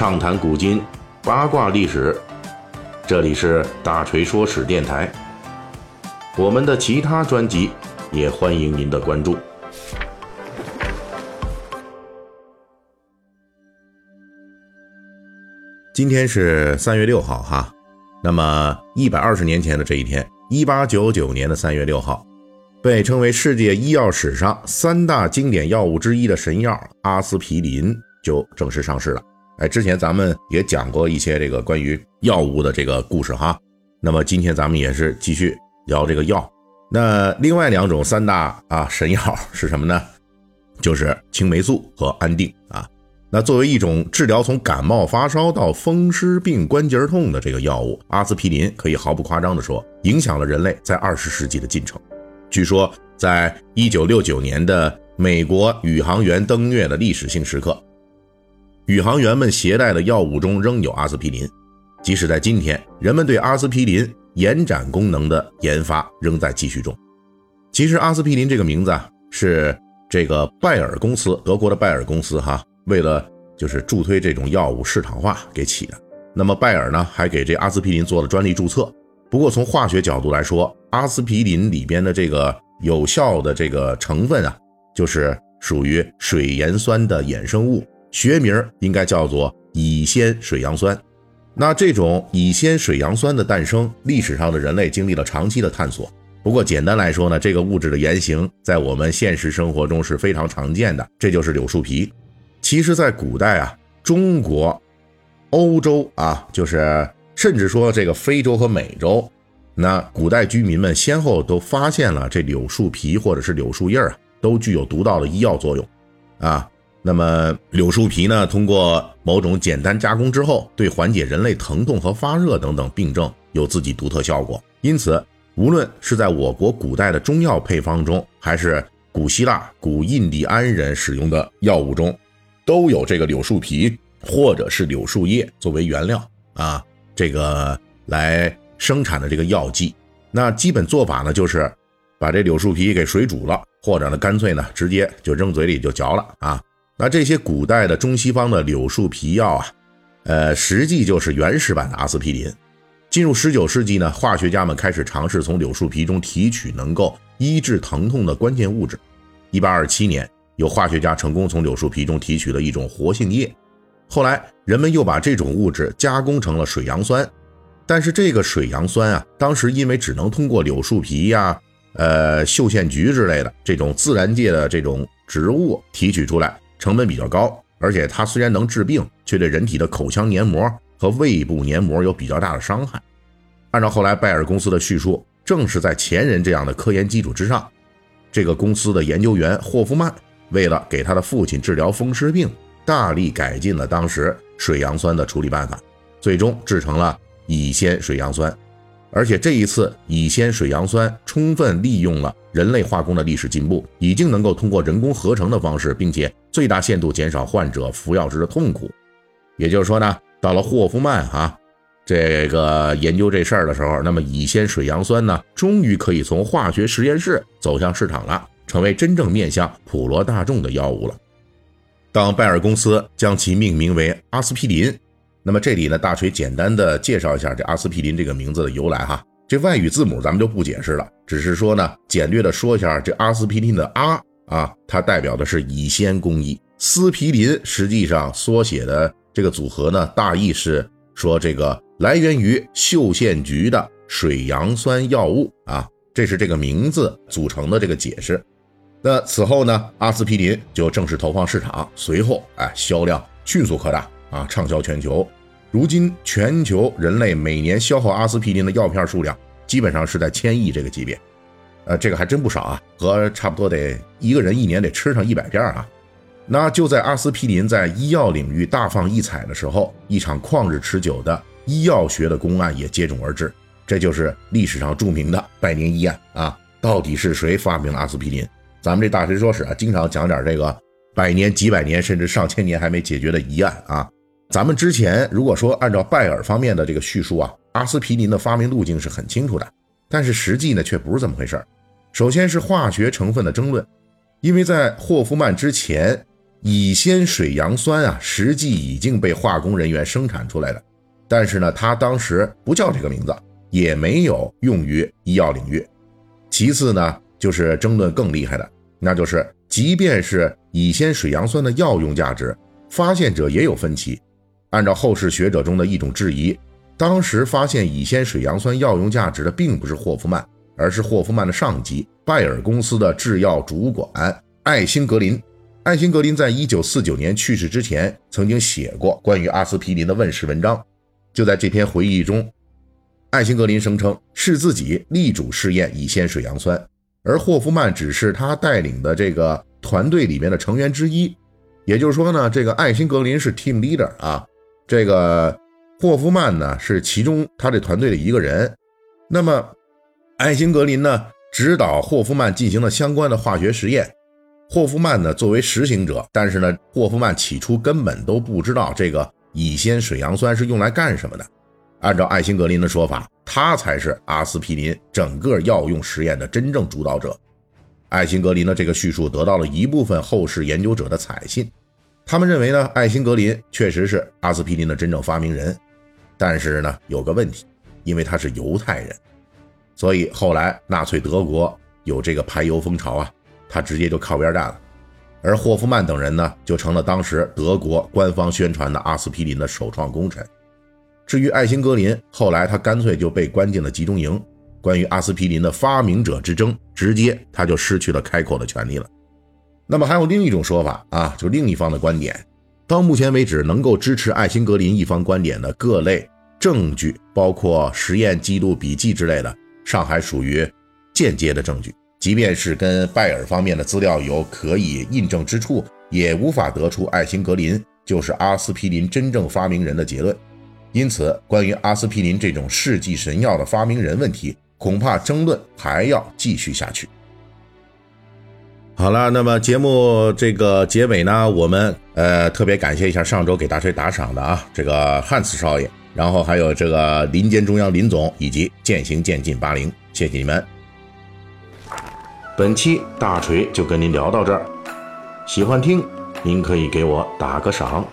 畅谈古今，八卦历史。这里是大锤说史电台。我们的其他专辑也欢迎您的关注。今天是三月六号，哈。那么一百二十年前的这一天，一八九九年的三月六号，被称为世界医药史上三大经典药物之一的神药阿司匹林就正式上市了。哎，之前咱们也讲过一些这个关于药物的这个故事哈。那么今天咱们也是继续聊这个药。那另外两种三大啊神药是什么呢？就是青霉素和安定啊。那作为一种治疗从感冒发烧到风湿病关节痛的这个药物，阿司匹林可以毫不夸张地说，影响了人类在二十世纪的进程。据说，在一九六九年的美国宇航员登月的历史性时刻。宇航员们携带的药物中仍有阿司匹林，即使在今天，人们对阿司匹林延展功能的研发仍在继续中。其实，阿司匹林这个名字啊，是这个拜耳公司，德国的拜耳公司哈，为了就是助推这种药物市场化给起的。那么，拜耳呢还给这阿司匹林做了专利注册。不过，从化学角度来说，阿司匹林里边的这个有效的这个成分啊，就是属于水盐酸的衍生物。学名应该叫做乙酰水杨酸。那这种乙酰水杨酸的诞生，历史上的人类经历了长期的探索。不过简单来说呢，这个物质的原型在我们现实生活中是非常常见的，这就是柳树皮。其实，在古代啊，中国、欧洲啊，就是甚至说这个非洲和美洲，那古代居民们先后都发现了这柳树皮或者是柳树叶啊，都具有独到的医药作用啊。那么柳树皮呢？通过某种简单加工之后，对缓解人类疼痛和发热等等病症有自己独特效果。因此，无论是在我国古代的中药配方中，还是古希腊、古印第安人使用的药物中，都有这个柳树皮或者是柳树叶作为原料啊，这个来生产的这个药剂。那基本做法呢，就是把这柳树皮给水煮了，或者呢，干脆呢，直接就扔嘴里就嚼了啊。那这些古代的中西方的柳树皮药啊，呃，实际就是原始版的阿司匹林。进入十九世纪呢，化学家们开始尝试从柳树皮中提取能够医治疼痛的关键物质。一八二七年，有化学家成功从柳树皮中提取了一种活性液。后来，人们又把这种物质加工成了水杨酸。但是这个水杨酸啊，当时因为只能通过柳树皮呀、呃绣线菊之类的这种自然界的这种植物提取出来。成本比较高，而且它虽然能治病，却对人体的口腔黏膜和胃部黏膜有比较大的伤害。按照后来拜耳公司的叙述，正是在前人这样的科研基础之上，这个公司的研究员霍夫曼为了给他的父亲治疗风湿病，大力改进了当时水杨酸的处理办法，最终制成了乙酰水杨酸。而且这一次，乙酰水杨酸充分利用了人类化工的历史进步，已经能够通过人工合成的方式，并且最大限度减少患者服药时的痛苦。也就是说呢，到了霍夫曼啊，这个研究这事儿的时候，那么乙酰水杨酸呢，终于可以从化学实验室走向市场了，成为真正面向普罗大众的药物了。当拜耳公司将其命名为阿司匹林。那么这里呢，大锤简单的介绍一下这阿司匹林这个名字的由来哈。这外语字母咱们就不解释了，只是说呢，简略的说一下这阿司匹林的阿啊，它代表的是乙酰工艺。司匹林实际上缩写的这个组合呢，大意是说这个来源于绣线菊的水杨酸药物啊，这是这个名字组成的这个解释。那此后呢，阿司匹林就正式投放市场，随后哎，销量迅速扩大。啊，畅销全球。如今，全球人类每年消耗阿司匹林的药片数量，基本上是在千亿这个级别。呃，这个还真不少啊，和差不多得一个人一年得吃上一百片啊。那就在阿司匹林在医药领域大放异彩的时候，一场旷日持久的医药学的公案也接踵而至，这就是历史上著名的百年医案啊。到底是谁发明了阿司匹林？咱们这大神说史啊，经常讲点这个百年、几百年甚至上千年还没解决的疑案啊。咱们之前如果说按照拜耳方面的这个叙述啊，阿司匹林的发明路径是很清楚的，但是实际呢却不是这么回事儿首先是化学成分的争论，因为在霍夫曼之前，乙酰水杨酸啊，实际已经被化工人员生产出来了，但是呢，它当时不叫这个名字，也没有用于医药领域。其次呢，就是争论更厉害的，那就是即便是乙酰水杨酸的药用价值，发现者也有分歧。按照后世学者中的一种质疑，当时发现乙酰水杨酸药用价值的并不是霍夫曼，而是霍夫曼的上级拜耳公司的制药主管艾辛格林。艾辛格林在一九四九年去世之前，曾经写过关于阿司匹林的问世文章。就在这篇回忆中，艾辛格林声称是自己力主试验乙酰水杨酸，而霍夫曼只是他带领的这个团队里面的成员之一。也就是说呢，这个艾辛格林是 team leader 啊，这个霍夫曼呢是其中他这团队的一个人。那么，艾辛格林呢指导霍夫曼进行了相关的化学实验。霍夫曼呢，作为实行者，但是呢，霍夫曼起初根本都不知道这个乙酰水杨酸是用来干什么的。按照艾辛格林的说法，他才是阿司匹林整个药用实验的真正主导者。艾辛格林的这个叙述得到了一部分后世研究者的采信，他们认为呢，艾辛格林确实是阿司匹林的真正发明人。但是呢，有个问题，因为他是犹太人，所以后来纳粹德国有这个排犹风潮啊。他直接就靠边站了，而霍夫曼等人呢，就成了当时德国官方宣传的阿司匹林的首创功臣。至于艾辛格林，后来他干脆就被关进了集中营。关于阿司匹林的发明者之争，直接他就失去了开口的权利了。那么还有另一种说法啊，就另一方的观点。到目前为止，能够支持艾辛格林一方观点的各类证据，包括实验记录、笔记之类的，尚还属于间接的证据。即便是跟拜耳方面的资料有可以印证之处，也无法得出艾辛格林就是阿司匹林真正发明人的结论。因此，关于阿司匹林这种世纪神药的发明人问题，恐怕争论还要继续下去。好了，那么节目这个结尾呢，我们呃特别感谢一下上周给大锤打赏的啊，这个汉斯少爷，然后还有这个林间中央林总以及渐行渐近八零，谢谢你们。本期大锤就跟您聊到这儿，喜欢听您可以给我打个赏。